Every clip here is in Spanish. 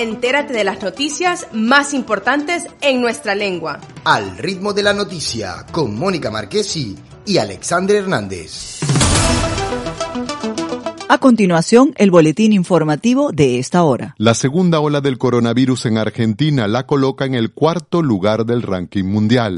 Entérate de las noticias más importantes en nuestra lengua. Al ritmo de la noticia, con Mónica Marquesi y Alexander Hernández. A continuación, el boletín informativo de esta hora. La segunda ola del coronavirus en Argentina la coloca en el cuarto lugar del ranking mundial.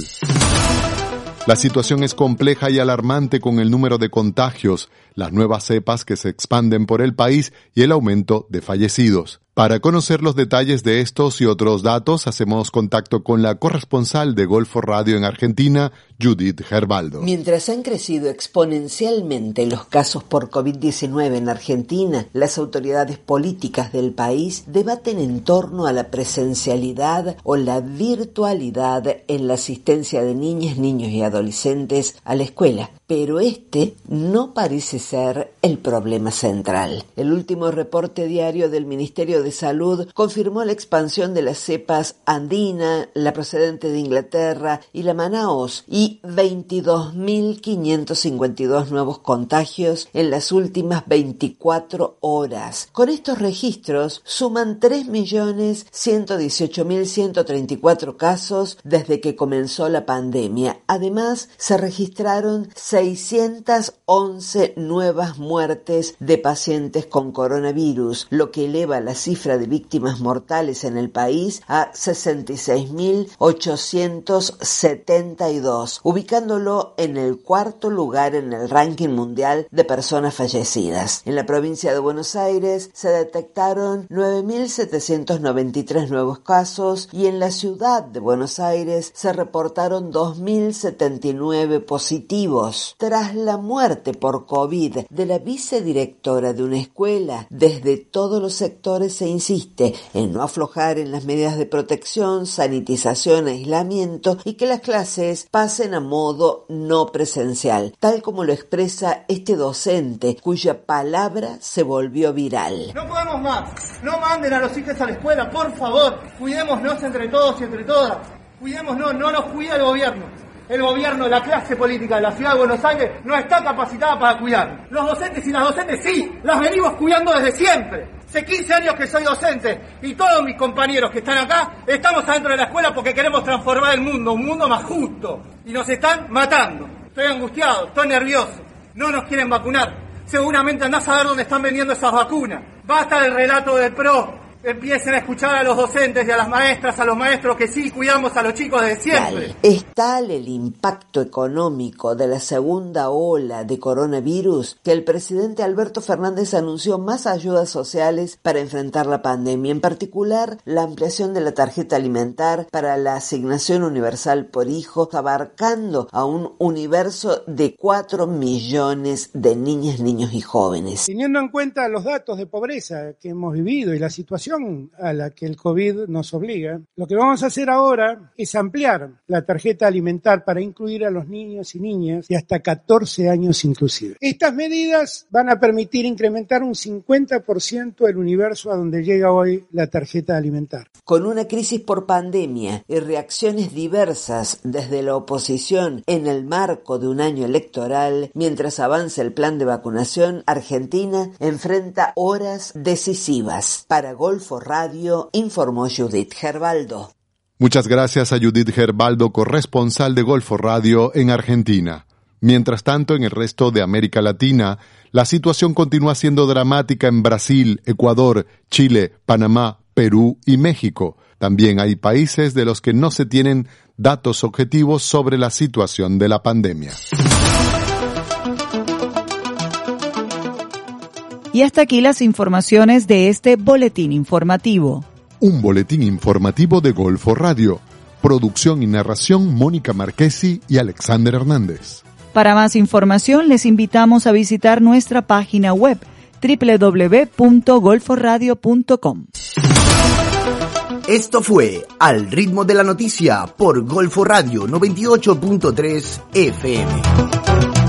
La situación es compleja y alarmante con el número de contagios, las nuevas cepas que se expanden por el país y el aumento de fallecidos. Para conocer los detalles de estos y otros datos, hacemos contacto con la corresponsal de Golfo Radio en Argentina, Judith Gerbaldo. Mientras han crecido exponencialmente los casos por COVID-19 en Argentina, las autoridades políticas del país debaten en torno a la presencialidad o la virtualidad en la asistencia de niñas, niños y adolescentes a la escuela. Pero este no parece ser el problema central. El último reporte diario del Ministerio de Salud confirmó la expansión de las cepas andina, la procedente de Inglaterra y la Manaos y 22.552 nuevos contagios en las últimas 24 horas. Con estos registros suman 3.118.134 casos desde que comenzó la pandemia. Además, se registraron 611 nuevas muertes de pacientes con coronavirus, lo que eleva la cifra de víctimas mortales en el país a 66.872, ubicándolo en el cuarto lugar en el ranking mundial de personas fallecidas. En la provincia de Buenos Aires se detectaron 9.793 nuevos casos y en la ciudad de Buenos Aires se reportaron 2.079 positivos. Tras la muerte por COVID de la vicedirectora de una escuela, desde todos los sectores se insiste en no aflojar en las medidas de protección, sanitización, aislamiento y que las clases pasen a modo no presencial, tal como lo expresa este docente cuya palabra se volvió viral. No podemos más, no manden a los hijos a la escuela, por favor, cuidémonos entre todos y entre todas, cuidémonos, no nos cuida el gobierno. El gobierno, la clase política de la ciudad de Buenos Aires no está capacitada para cuidar. Los docentes y las docentes sí, las venimos cuidando desde siempre. Hace 15 años que soy docente y todos mis compañeros que están acá estamos adentro de la escuela porque queremos transformar el mundo, un mundo más justo. Y nos están matando. Estoy angustiado, estoy nervioso. No nos quieren vacunar. Seguramente andás a ver dónde están vendiendo esas vacunas. Basta del relato del PRO, empiecen a escuchar a los docentes y a las maestras, a los maestros que sí cuidamos a los chicos de siempre. Es tal el impacto económico de la segunda ola de coronavirus que el presidente Alberto Fernández anunció más ayudas sociales para enfrentar la pandemia, en particular la ampliación de la tarjeta alimentar para la asignación universal por hijo, abarcando a un universo de 4 millones de niñas, niños y jóvenes. Teniendo en cuenta los datos de pobreza que hemos vivido y la situación a la que el COVID nos obliga, lo que vamos a hacer ahora es ampliar la tarjeta alimentar para incluir a los niños y niñas de hasta 14 años inclusive. Estas medidas van a permitir incrementar un 50% el universo a donde llega hoy la tarjeta alimentar. Con una crisis por pandemia y reacciones diversas desde la oposición en el marco de un año electoral, mientras avanza el plan de vacunación, Argentina enfrenta horas decisivas. Para Golfo Radio, informó Judith Gerbaldo. Muchas gracias a Judith Gerbaldo, corresponsal de Golfo Radio en Argentina. Mientras tanto, en el resto de América Latina, la situación continúa siendo dramática en Brasil, Ecuador, Chile, Panamá, Perú y México. También hay países de los que no se tienen datos objetivos sobre la situación de la pandemia. Y hasta aquí las informaciones de este boletín informativo. Un boletín informativo de Golfo Radio. Producción y narración Mónica Marquesi y Alexander Hernández. Para más información les invitamos a visitar nuestra página web www.golforadio.com. Esto fue Al ritmo de la noticia por Golfo Radio 98.3 FM.